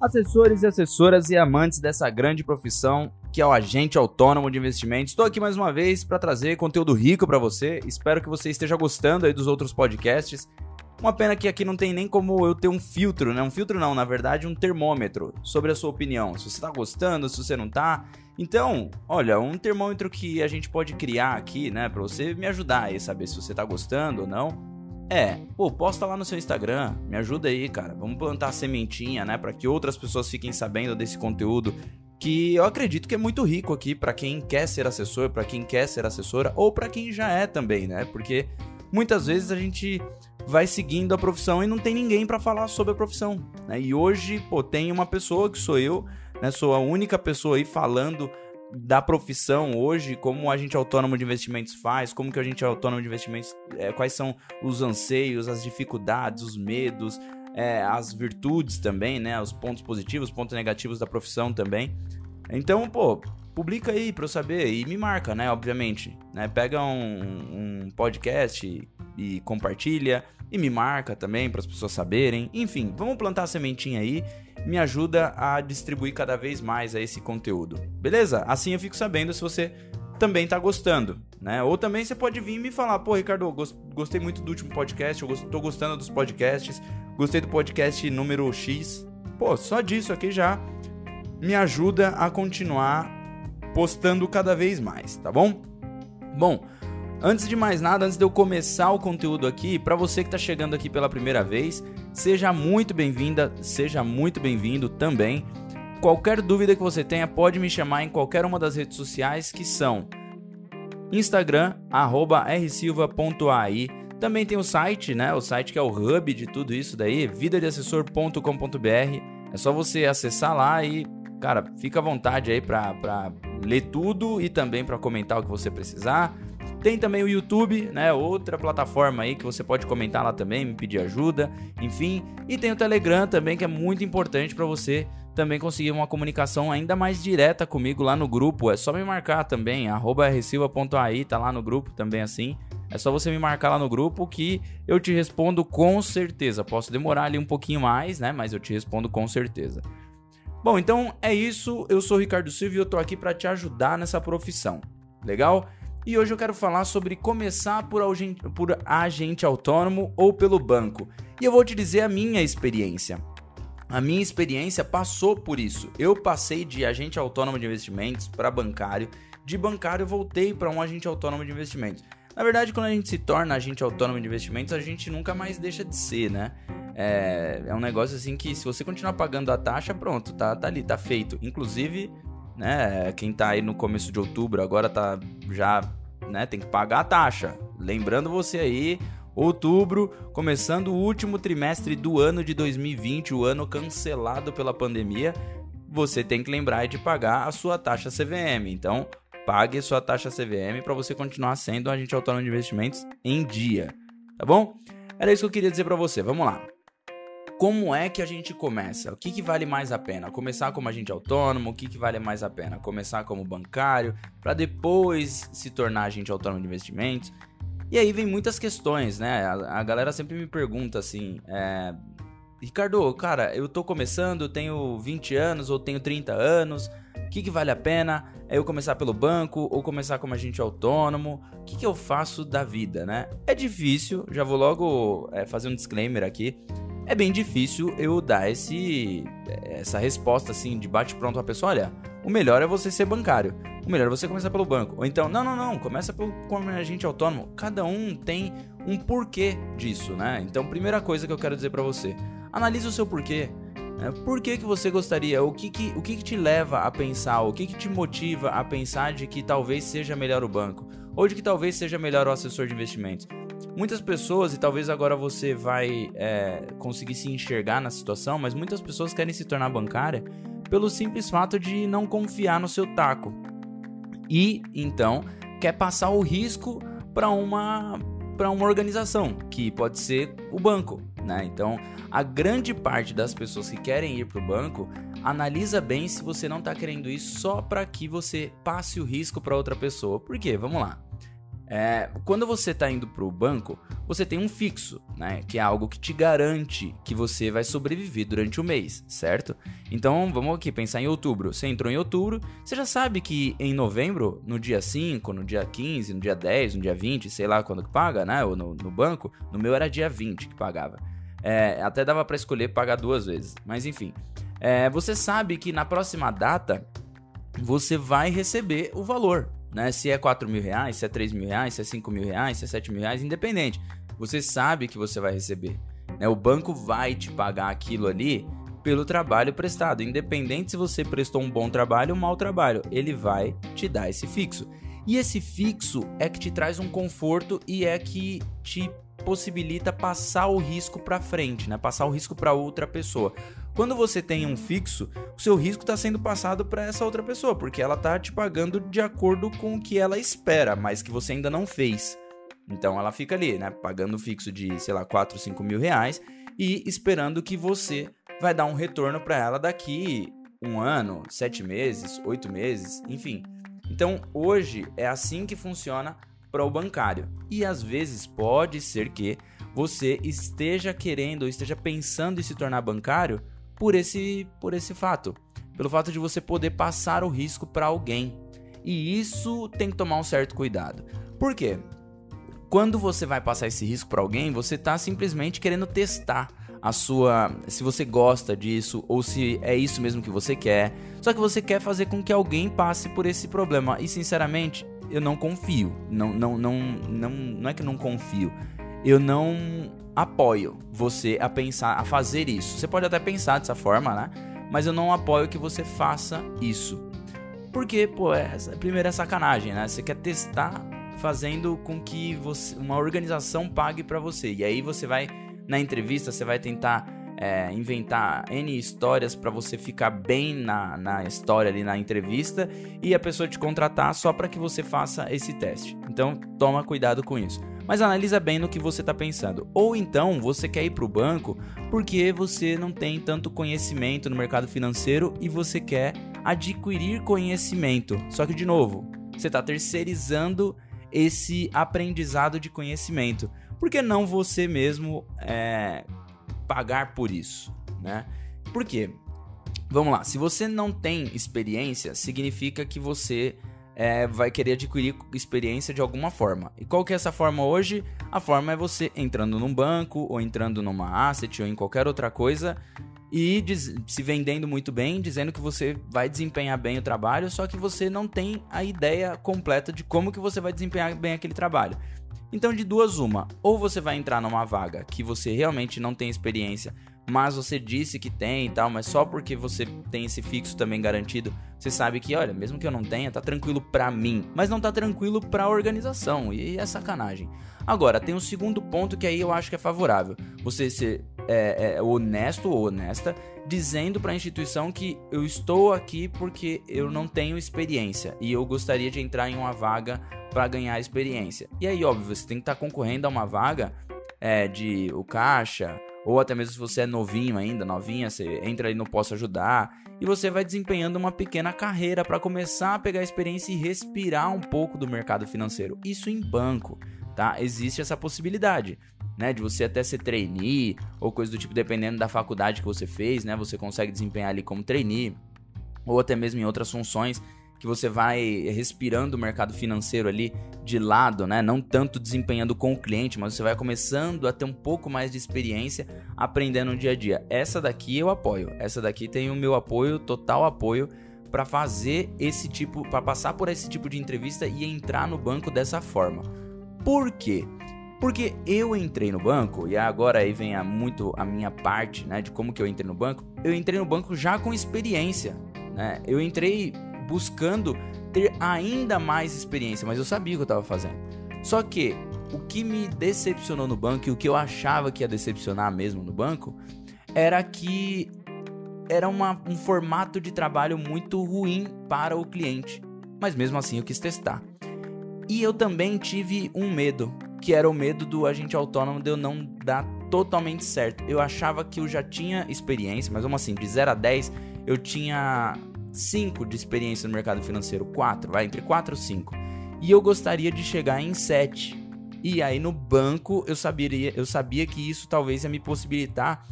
Assessores e assessoras e amantes dessa grande profissão que é o agente autônomo de investimentos. Estou aqui mais uma vez para trazer conteúdo rico para você. Espero que você esteja gostando aí dos outros podcasts. Uma pena que aqui não tem nem como eu ter um filtro, né? Um filtro não, na verdade, um termômetro sobre a sua opinião. Se você está gostando, se você não está. Então, olha, um termômetro que a gente pode criar aqui, né, para você me ajudar aí saber se você está gostando ou não é, pô, posta lá no seu Instagram, me ajuda aí, cara. Vamos plantar a sementinha, né, para que outras pessoas fiquem sabendo desse conteúdo que eu acredito que é muito rico aqui para quem quer ser assessor, para quem quer ser assessora ou para quem já é também, né? Porque muitas vezes a gente vai seguindo a profissão e não tem ninguém para falar sobre a profissão, né? E hoje, pô, tem uma pessoa que sou eu, né? Sou a única pessoa aí falando da profissão hoje, como o agente autônomo de investimentos faz, como que o agente autônomo de investimentos, é, quais são os anseios, as dificuldades, os medos, é, as virtudes também, né? Os pontos positivos, pontos negativos da profissão também. Então, pô, publica aí pra eu saber e me marca, né? Obviamente, né? Pega um, um podcast e, e compartilha e me marca também para as pessoas saberem. Enfim, vamos plantar a sementinha aí me ajuda a distribuir cada vez mais a esse conteúdo. Beleza? Assim eu fico sabendo se você também tá gostando, né? Ou também você pode vir me falar, pô, Ricardo, gostei muito do último podcast, eu tô gostando dos podcasts, gostei do podcast número X. Pô, só disso aqui já me ajuda a continuar postando cada vez mais, tá bom? Bom, Antes de mais nada, antes de eu começar o conteúdo aqui, para você que está chegando aqui pela primeira vez, seja muito bem-vinda, seja muito bem-vindo também. Qualquer dúvida que você tenha, pode me chamar em qualquer uma das redes sociais que são Instagram, rsilva.ai. Também tem o site, né? O site que é o hub de tudo isso daí, vidadeassessor.com.br. É só você acessar lá e, cara, fica à vontade aí para ler tudo e também para comentar o que você precisar. Tem também o YouTube, né? Outra plataforma aí que você pode comentar lá também, me pedir ajuda, enfim. E tem o Telegram também, que é muito importante para você também conseguir uma comunicação ainda mais direta comigo lá no grupo. É só me marcar também, rsilva.ai, tá lá no grupo também assim. É só você me marcar lá no grupo que eu te respondo com certeza. Posso demorar ali um pouquinho mais, né? Mas eu te respondo com certeza. Bom, então é isso. Eu sou o Ricardo Silva e eu tô aqui para te ajudar nessa profissão. Legal? E hoje eu quero falar sobre começar por agente, por agente autônomo ou pelo banco. E eu vou te dizer a minha experiência. A minha experiência passou por isso. Eu passei de agente autônomo de investimentos para bancário, de bancário voltei para um agente autônomo de investimentos. Na verdade, quando a gente se torna agente autônomo de investimentos, a gente nunca mais deixa de ser, né? É, é um negócio assim que se você continuar pagando a taxa, pronto, tá, tá ali, tá feito. Inclusive, né? Quem tá aí no começo de outubro agora tá já, né, tem que pagar a taxa. Lembrando você aí, outubro, começando o último trimestre do ano de 2020, o ano cancelado pela pandemia, você tem que lembrar de pagar a sua taxa CVM. Então, pague sua taxa CVM para você continuar sendo um agente autônomo de investimentos em dia, tá bom? Era isso que eu queria dizer para você. Vamos lá como é que a gente começa? O que, que vale mais a pena? Começar como agente autônomo? O que, que vale mais a pena? Começar como bancário para depois se tornar agente autônomo de investimentos? E aí vem muitas questões, né? A, a galera sempre me pergunta assim: é, Ricardo, cara, eu tô começando, eu tenho 20 anos ou tenho 30 anos, o que, que vale a pena? É eu começar pelo banco ou começar como agente autônomo? O que, que eu faço da vida, né? É difícil, já vou logo é, fazer um disclaimer aqui é bem difícil eu dar esse, essa resposta assim de bate pronto a pessoa, olha, o melhor é você ser bancário. O melhor é você começar pelo banco. Ou então, não, não, não, começa pelo, como agente autônomo. Cada um tem um porquê disso, né? Então, primeira coisa que eu quero dizer para você, analise o seu porquê. Né? Por que, que você gostaria? O que, que, o que, que te leva a pensar? O que, que te motiva a pensar de que talvez seja melhor o banco? Ou de que talvez seja melhor o assessor de investimentos? Muitas pessoas, e talvez agora você vai é, conseguir se enxergar na situação, mas muitas pessoas querem se tornar bancária pelo simples fato de não confiar no seu taco. E então quer passar o risco para uma para uma organização, que pode ser o banco, né? Então, a grande parte das pessoas que querem ir para o banco analisa bem se você não está querendo ir só para que você passe o risco para outra pessoa. Por quê? Vamos lá. É, quando você está indo para o banco, você tem um fixo, né? Que é algo que te garante que você vai sobreviver durante o mês, certo? Então vamos aqui pensar em outubro. Você entrou em outubro, você já sabe que em novembro, no dia 5, no dia 15, no dia 10, no dia 20, sei lá quando que paga, né? Ou no, no banco, no meu era dia 20 que pagava. É, até dava para escolher pagar duas vezes, mas enfim. É, você sabe que na próxima data você vai receber o valor, né? Se é 4 mil reais, se é 3 mil reais, se é 5 mil reais, se é 7 mil reais, independente. Você sabe que você vai receber. Né? O banco vai te pagar aquilo ali pelo trabalho prestado. Independente se você prestou um bom trabalho ou um mau trabalho, ele vai te dar esse fixo. E esse fixo é que te traz um conforto e é que te possibilita passar o risco para frente, né? Passar o risco para outra pessoa. Quando você tem um fixo, o seu risco está sendo passado para essa outra pessoa, porque ela está te pagando de acordo com o que ela espera, mas que você ainda não fez. Então ela fica ali, né? Pagando fixo de, sei lá, 4, 5 mil reais e esperando que você vai dar um retorno para ela daqui um ano, sete meses, oito meses, enfim. Então hoje é assim que funciona para o bancário. E às vezes pode ser que você esteja querendo ou esteja pensando em se tornar bancário por esse, por esse fato. Pelo fato de você poder passar o risco para alguém. E isso tem que tomar um certo cuidado. Por quê? Quando você vai passar esse risco para alguém, você está simplesmente querendo testar a sua, se você gosta disso ou se é isso mesmo que você quer. Só que você quer fazer com que alguém passe por esse problema. E sinceramente, eu não confio. Não, não, não, não, não é que eu não confio. Eu não apoio você a pensar, a fazer isso. Você pode até pensar dessa forma, né? Mas eu não apoio que você faça isso. Porque, pô, é, primeiro é sacanagem, né? Você quer testar fazendo com que você, uma organização pague para você. E aí você vai na entrevista, você vai tentar é, inventar N histórias para você ficar bem na, na história ali na entrevista e a pessoa te contratar só para que você faça esse teste. Então toma cuidado com isso. Mas analisa bem no que você está pensando. Ou então você quer ir para o banco porque você não tem tanto conhecimento no mercado financeiro e você quer adquirir conhecimento. Só que, de novo, você está terceirizando esse aprendizado de conhecimento. Por que não você mesmo é, pagar por isso, né? Por quê? Vamos lá, se você não tem experiência, significa que você é, vai querer adquirir experiência de alguma forma. E qual que é essa forma hoje? A forma é você entrando num banco, ou entrando numa asset, ou em qualquer outra coisa, e se vendendo muito bem, dizendo que você vai desempenhar bem o trabalho, só que você não tem a ideia completa de como que você vai desempenhar bem aquele trabalho. Então, de duas, uma. Ou você vai entrar numa vaga que você realmente não tem experiência, mas você disse que tem e tal, mas só porque você tem esse fixo também garantido, você sabe que, olha, mesmo que eu não tenha, tá tranquilo pra mim, mas não tá tranquilo pra organização, e é sacanagem. Agora, tem um segundo ponto que aí eu acho que é favorável. Você ser é, é, honesto ou honesta, dizendo para a instituição que eu estou aqui porque eu não tenho experiência e eu gostaria de entrar em uma vaga para ganhar experiência. E aí, óbvio, você tem que estar tá concorrendo a uma vaga é, de o caixa, ou até mesmo se você é novinho ainda, novinha, você entra aí no Posso Ajudar, e você vai desempenhando uma pequena carreira para começar a pegar experiência e respirar um pouco do mercado financeiro. Isso em banco, tá? Existe essa possibilidade. Né, de você até ser trainee ou coisa do tipo, dependendo da faculdade que você fez, né, você consegue desempenhar ali como trainee ou até mesmo em outras funções que você vai respirando o mercado financeiro ali de lado, né? Não tanto desempenhando com o cliente, mas você vai começando a ter um pouco mais de experiência aprendendo no dia a dia. Essa daqui eu apoio. Essa daqui tem o meu apoio, total apoio para fazer esse tipo, para passar por esse tipo de entrevista e entrar no banco dessa forma. Por quê? Porque eu entrei no banco, e agora aí vem a, muito a minha parte, né, de como que eu entrei no banco. Eu entrei no banco já com experiência, né? Eu entrei buscando ter ainda mais experiência, mas eu sabia o que eu estava fazendo. Só que o que me decepcionou no banco e o que eu achava que ia decepcionar mesmo no banco era que era uma, um formato de trabalho muito ruim para o cliente. Mas mesmo assim eu quis testar. E eu também tive um medo, que era o medo do agente autônomo de eu não dar totalmente certo. Eu achava que eu já tinha experiência, mas vamos assim, de 0 a 10 eu tinha 5 de experiência no mercado financeiro, 4, vai entre 4 e 5. e eu gostaria de chegar em 7. E aí no banco eu sabia, eu sabia que isso talvez ia me possibilitar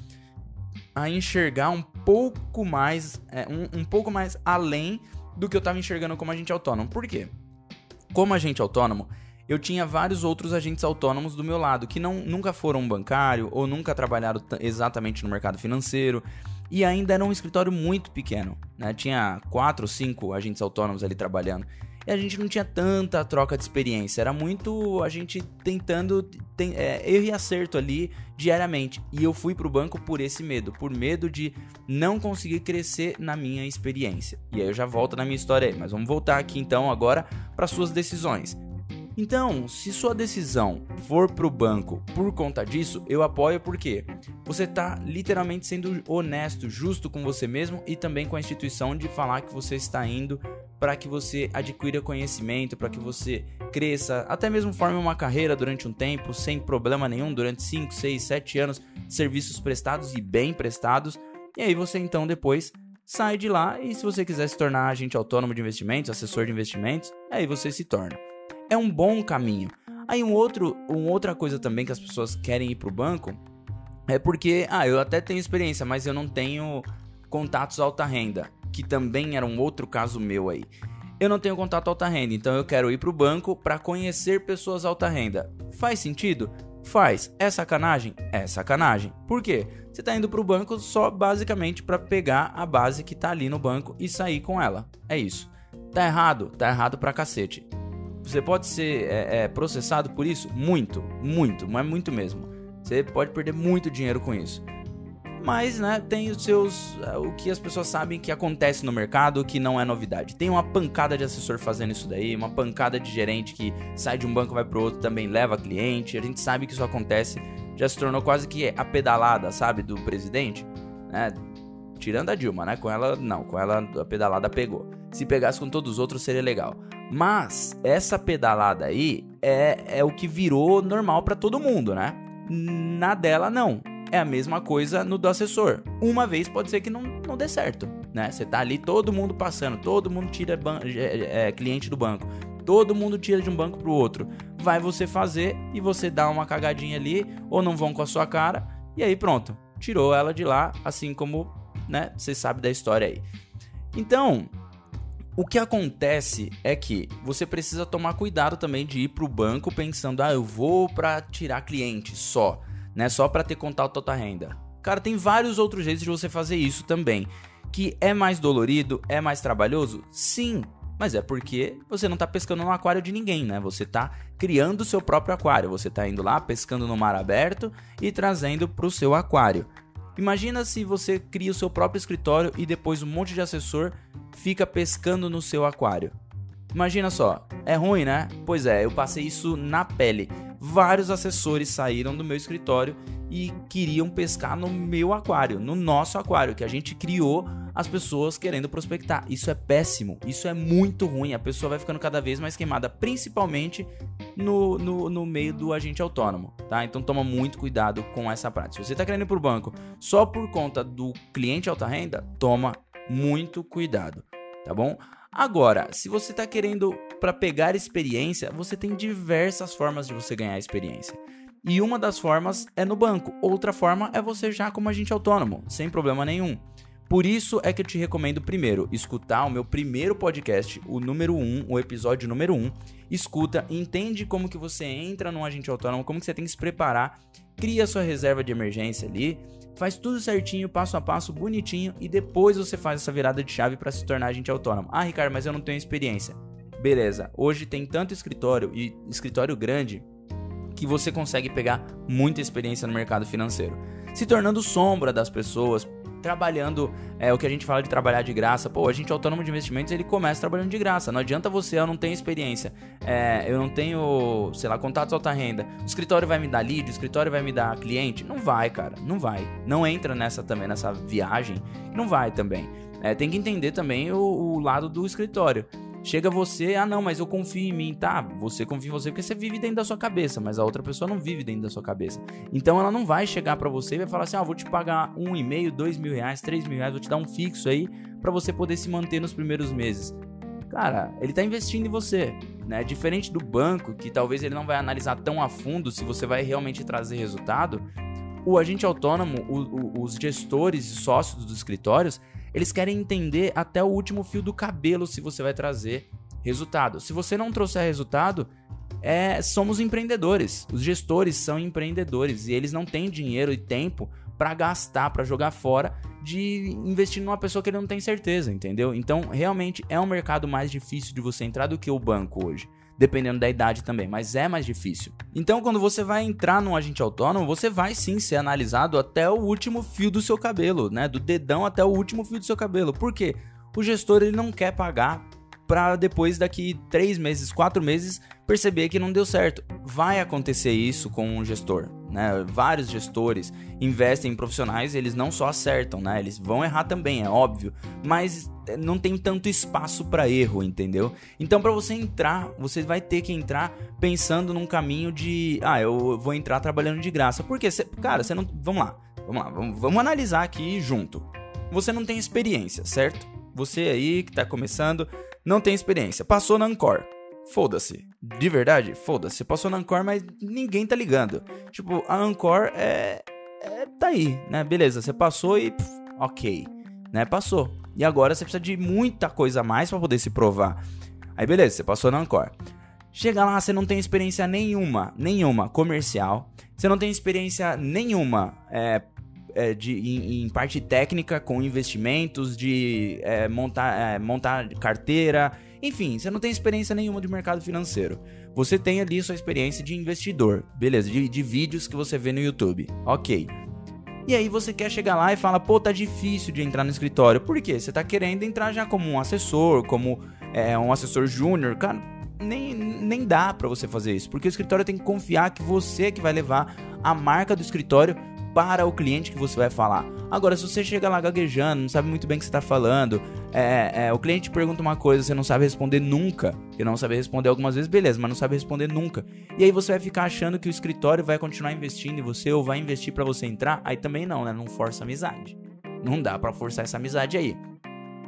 a enxergar um pouco mais, é, um, um pouco mais além do que eu estava enxergando como agente autônomo. Por quê? Como agente autônomo, eu tinha vários outros agentes autônomos do meu lado que não, nunca foram bancário ou nunca trabalharam exatamente no mercado financeiro e ainda era um escritório muito pequeno, né? Tinha quatro, cinco agentes autônomos ali trabalhando e a gente não tinha tanta troca de experiência. Era muito a gente tentando tem, é, erro e acerto ali diariamente. E eu fui pro banco por esse medo, por medo de não conseguir crescer na minha experiência. E aí eu já volto na minha história aí, mas vamos voltar aqui então agora para suas decisões. Então, se sua decisão for pro banco por conta disso, eu apoio porque você tá literalmente sendo honesto, justo com você mesmo e também com a instituição de falar que você está indo para que você adquira conhecimento, para que você cresça, até mesmo forme uma carreira durante um tempo, sem problema nenhum, durante 5, 6, 7 anos serviços prestados e bem prestados. E aí você então depois sai de lá e se você quiser se tornar agente autônomo de investimentos, assessor de investimentos, aí você se torna é um bom caminho. Aí um outro, uma outra coisa também que as pessoas querem ir pro banco é porque, ah, eu até tenho experiência, mas eu não tenho contatos alta renda, que também era um outro caso meu aí. Eu não tenho contato alta renda, então eu quero ir pro banco para conhecer pessoas alta renda. Faz sentido? Faz. É sacanagem? É sacanagem. Por quê? Você tá indo pro banco só basicamente para pegar a base que tá ali no banco e sair com ela. É isso. Tá errado? Tá errado pra cacete. Você pode ser é, é, processado por isso? Muito, muito, mas muito mesmo. Você pode perder muito dinheiro com isso. Mas, né, tem os seus. É, o que as pessoas sabem que acontece no mercado, que não é novidade. Tem uma pancada de assessor fazendo isso daí, uma pancada de gerente que sai de um banco vai pro outro também leva cliente. A gente sabe que isso acontece. Já se tornou quase que a pedalada, sabe, do presidente. Né? Tirando a Dilma, né? Com ela, não. Com ela, a pedalada pegou. Se pegasse com todos os outros, seria legal. Mas essa pedalada aí é, é o que virou normal para todo mundo, né? Na dela, não. É a mesma coisa no do assessor. Uma vez pode ser que não, não dê certo, né? Você tá ali, todo mundo passando, todo mundo tira é, é, cliente do banco, todo mundo tira de um banco pro outro. Vai você fazer e você dá uma cagadinha ali, ou não vão com a sua cara, e aí pronto, tirou ela de lá, assim como, né? Você sabe da história aí. Então, o que acontece é que você precisa tomar cuidado também de ir para o banco pensando, ah, eu vou para tirar cliente só, né? Só para ter contato alta renda. Cara, tem vários outros jeitos de você fazer isso também. Que é mais dolorido, é mais trabalhoso? Sim, mas é porque você não está pescando no aquário de ninguém, né? Você está criando o seu próprio aquário. Você está indo lá pescando no mar aberto e trazendo para o seu aquário. Imagina se você cria o seu próprio escritório e depois um monte de assessor fica pescando no seu aquário. Imagina só, é ruim, né? Pois é, eu passei isso na pele. Vários assessores saíram do meu escritório e queriam pescar no meu aquário, no nosso aquário, que a gente criou as pessoas querendo prospectar. Isso é péssimo, isso é muito ruim. A pessoa vai ficando cada vez mais queimada, principalmente no, no, no meio do agente autônomo, tá? Então toma muito cuidado com essa prática. Se você está querendo ir para o banco só por conta do cliente alta renda, toma muito cuidado, tá bom? Agora, se você está querendo para pegar experiência, você tem diversas formas de você ganhar experiência. E uma das formas é no banco, outra forma é você já como agente autônomo, sem problema nenhum. Por isso é que eu te recomendo primeiro escutar o meu primeiro podcast, o número 1, o episódio número 1. Escuta, entende como que você entra num agente autônomo, como que você tem que se preparar, cria sua reserva de emergência ali, faz tudo certinho, passo a passo, bonitinho e depois você faz essa virada de chave para se tornar agente autônomo. Ah, Ricardo, mas eu não tenho experiência. Beleza, hoje tem tanto escritório e escritório grande que você consegue pegar muita experiência no mercado financeiro, se tornando sombra das pessoas, trabalhando é o que a gente fala de trabalhar de graça. Pô, a gente autônomo de investimentos ele começa trabalhando de graça. Não adianta você, eu não tenho experiência, é, eu não tenho, sei lá, contatos alta renda. O escritório vai me dar lead, o escritório vai me dar cliente? Não vai, cara, não vai. Não entra nessa também, nessa viagem, não vai também. É, tem que entender também o, o lado do escritório. Chega você, ah não, mas eu confio em mim, tá? Você confia em você porque você vive dentro da sua cabeça, mas a outra pessoa não vive dentro da sua cabeça. Então ela não vai chegar para você e vai falar assim, ah, vou te pagar um e meio, dois mil reais, três mil reais, vou te dar um fixo aí para você poder se manter nos primeiros meses. Cara, ele tá investindo em você. né? Diferente do banco, que talvez ele não vai analisar tão a fundo se você vai realmente trazer resultado, o agente autônomo, o, o, os gestores e sócios dos escritórios, eles querem entender até o último fio do cabelo se você vai trazer resultado. Se você não trouxer resultado, é, somos empreendedores. Os gestores são empreendedores e eles não têm dinheiro e tempo para gastar, para jogar fora, de investir numa pessoa que ele não tem certeza, entendeu? Então, realmente é um mercado mais difícil de você entrar do que o banco hoje. Dependendo da idade também, mas é mais difícil. Então, quando você vai entrar num agente autônomo, você vai sim ser analisado até o último fio do seu cabelo, né? Do dedão até o último fio do seu cabelo. Por quê? O gestor ele não quer pagar para depois daqui três meses, quatro meses perceber que não deu certo. Vai acontecer isso com um gestor, né? Vários gestores investem em profissionais, eles não só acertam, né? Eles vão errar também, é óbvio, mas eh, não tem tanto espaço para erro, entendeu? Então para você entrar, você vai ter que entrar pensando num caminho de, ah, eu vou entrar trabalhando de graça. Porque, cê, cara, você não, vamos lá, vamos lá, vamos, vamos analisar aqui junto. Você não tem experiência, certo? Você aí que tá começando, não tem experiência. Passou na Ancor. Foda-se. De verdade, foda-se. Passou na Ancor, mas ninguém tá ligando. Tipo, a Ancor é. é tá aí, né? Beleza, você passou e. Pff, ok. Né? Passou. E agora você precisa de muita coisa a mais para poder se provar. Aí beleza, você passou na Ancor. Chega lá, você não tem experiência nenhuma, nenhuma comercial. Você não tem experiência nenhuma é, é, de, em, em, parte técnica, com investimentos, de é, montar, é, montar carteira, enfim, você não tem experiência nenhuma de mercado financeiro. Você tem ali sua experiência de investidor, beleza, de, de vídeos que você vê no YouTube, ok. E aí você quer chegar lá e fala, pô, tá difícil de entrar no escritório. Por quê? Você tá querendo entrar já como um assessor, como é, um assessor júnior, cara. Nem, nem dá para você fazer isso, porque o escritório tem que confiar que você é que vai levar a marca do escritório para o cliente que você vai falar. Agora, se você chega lá gaguejando, não sabe muito bem o que você está falando, é, é, o cliente pergunta uma coisa, você não sabe responder nunca, e não sabe responder algumas vezes, beleza, mas não sabe responder nunca. E aí você vai ficar achando que o escritório vai continuar investindo em você ou vai investir para você entrar, aí também não, né? Não força amizade. Não dá para forçar essa amizade aí.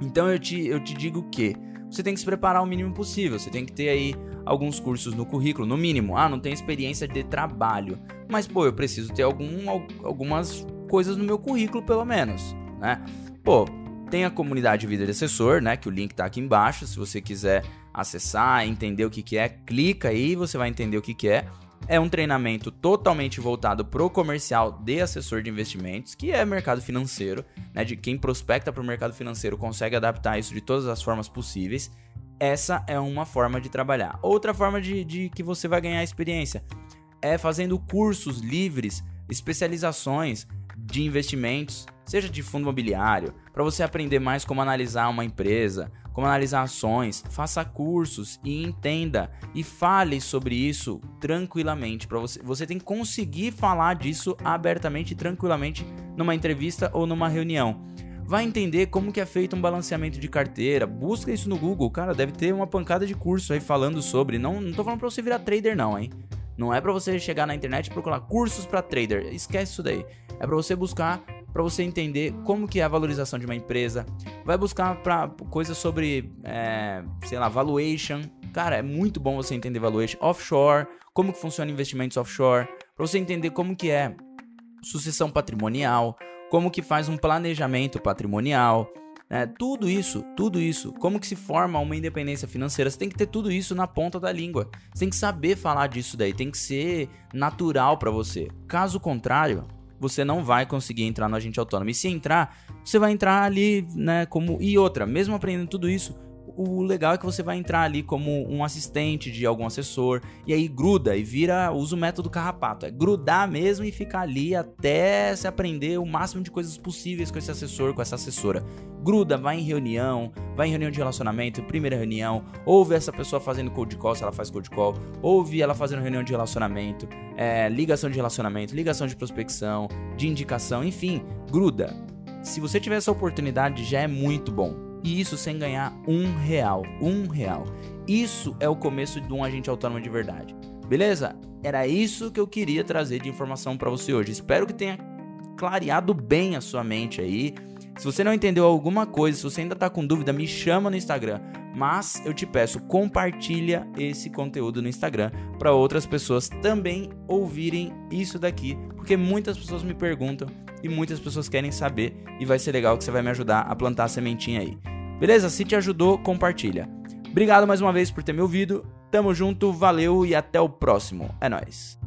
Então eu te, eu te digo que você tem que se preparar o mínimo possível. Você tem que ter aí alguns cursos no currículo, no mínimo. Ah, não tem experiência de trabalho. Mas, pô, eu preciso ter algum, algumas coisas no meu currículo, pelo menos, né? Pô, tem a comunidade Vida de Assessor, né? Que o link tá aqui embaixo. Se você quiser acessar, entender o que, que é, clica aí, você vai entender o que, que é. É um treinamento totalmente voltado para o comercial de assessor de investimentos, que é mercado financeiro, né? De quem prospecta para o mercado financeiro consegue adaptar isso de todas as formas possíveis. Essa é uma forma de trabalhar. Outra forma de, de que você vai ganhar experiência é fazendo cursos livres, especializações de investimentos, seja de fundo imobiliário, para você aprender mais como analisar uma empresa, como analisar ações, faça cursos e entenda e fale sobre isso tranquilamente para você. Você tem que conseguir falar disso abertamente e tranquilamente numa entrevista ou numa reunião. Vai entender como que é feito um balanceamento de carteira. Busca isso no Google, cara, deve ter uma pancada de curso aí falando sobre. Não, não tô falando para você virar trader não, hein? Não é para você chegar na internet e procurar cursos para trader. Esquece isso daí. É para você buscar para você entender como que é a valorização de uma empresa. Vai buscar para coisas sobre, é, sei lá, valuation. Cara, é muito bom você entender valuation offshore, como que funciona investimentos offshore, para você entender como que é sucessão patrimonial, como que faz um planejamento patrimonial, né? Tudo isso, tudo isso, como que se forma uma independência financeira, você tem que ter tudo isso na ponta da língua. Você tem que saber falar disso daí, tem que ser natural para você. Caso contrário, você não vai conseguir entrar no agente autônomo. E se entrar, você vai entrar ali, né, como e outra, mesmo aprendendo tudo isso, o legal é que você vai entrar ali como um assistente de algum assessor e aí gruda e vira, usa o método carrapato, é grudar mesmo e ficar ali até se aprender o máximo de coisas possíveis com esse assessor, com essa assessora. Gruda, vai em reunião, vai em reunião de relacionamento, primeira reunião, ouve essa pessoa fazendo cold call, se ela faz cold call, ouve ela fazendo reunião de relacionamento, é, ligação de relacionamento, ligação de prospecção, de indicação, enfim, gruda. Se você tiver essa oportunidade, já é muito bom e isso sem ganhar um real. Um real. Isso é o começo de um agente autônomo de verdade. Beleza? Era isso que eu queria trazer de informação para você hoje. Espero que tenha clareado bem a sua mente aí. Se você não entendeu alguma coisa, se você ainda tá com dúvida, me chama no Instagram. mas eu te peço, compartilha esse conteúdo no Instagram para outras pessoas também ouvirem isso daqui, porque muitas pessoas me perguntam e muitas pessoas querem saber e vai ser legal que você vai me ajudar a plantar a sementinha aí. Beleza? Se te ajudou, compartilha. Obrigado mais uma vez por ter me ouvido. Tamo junto, valeu e até o próximo. É nóis.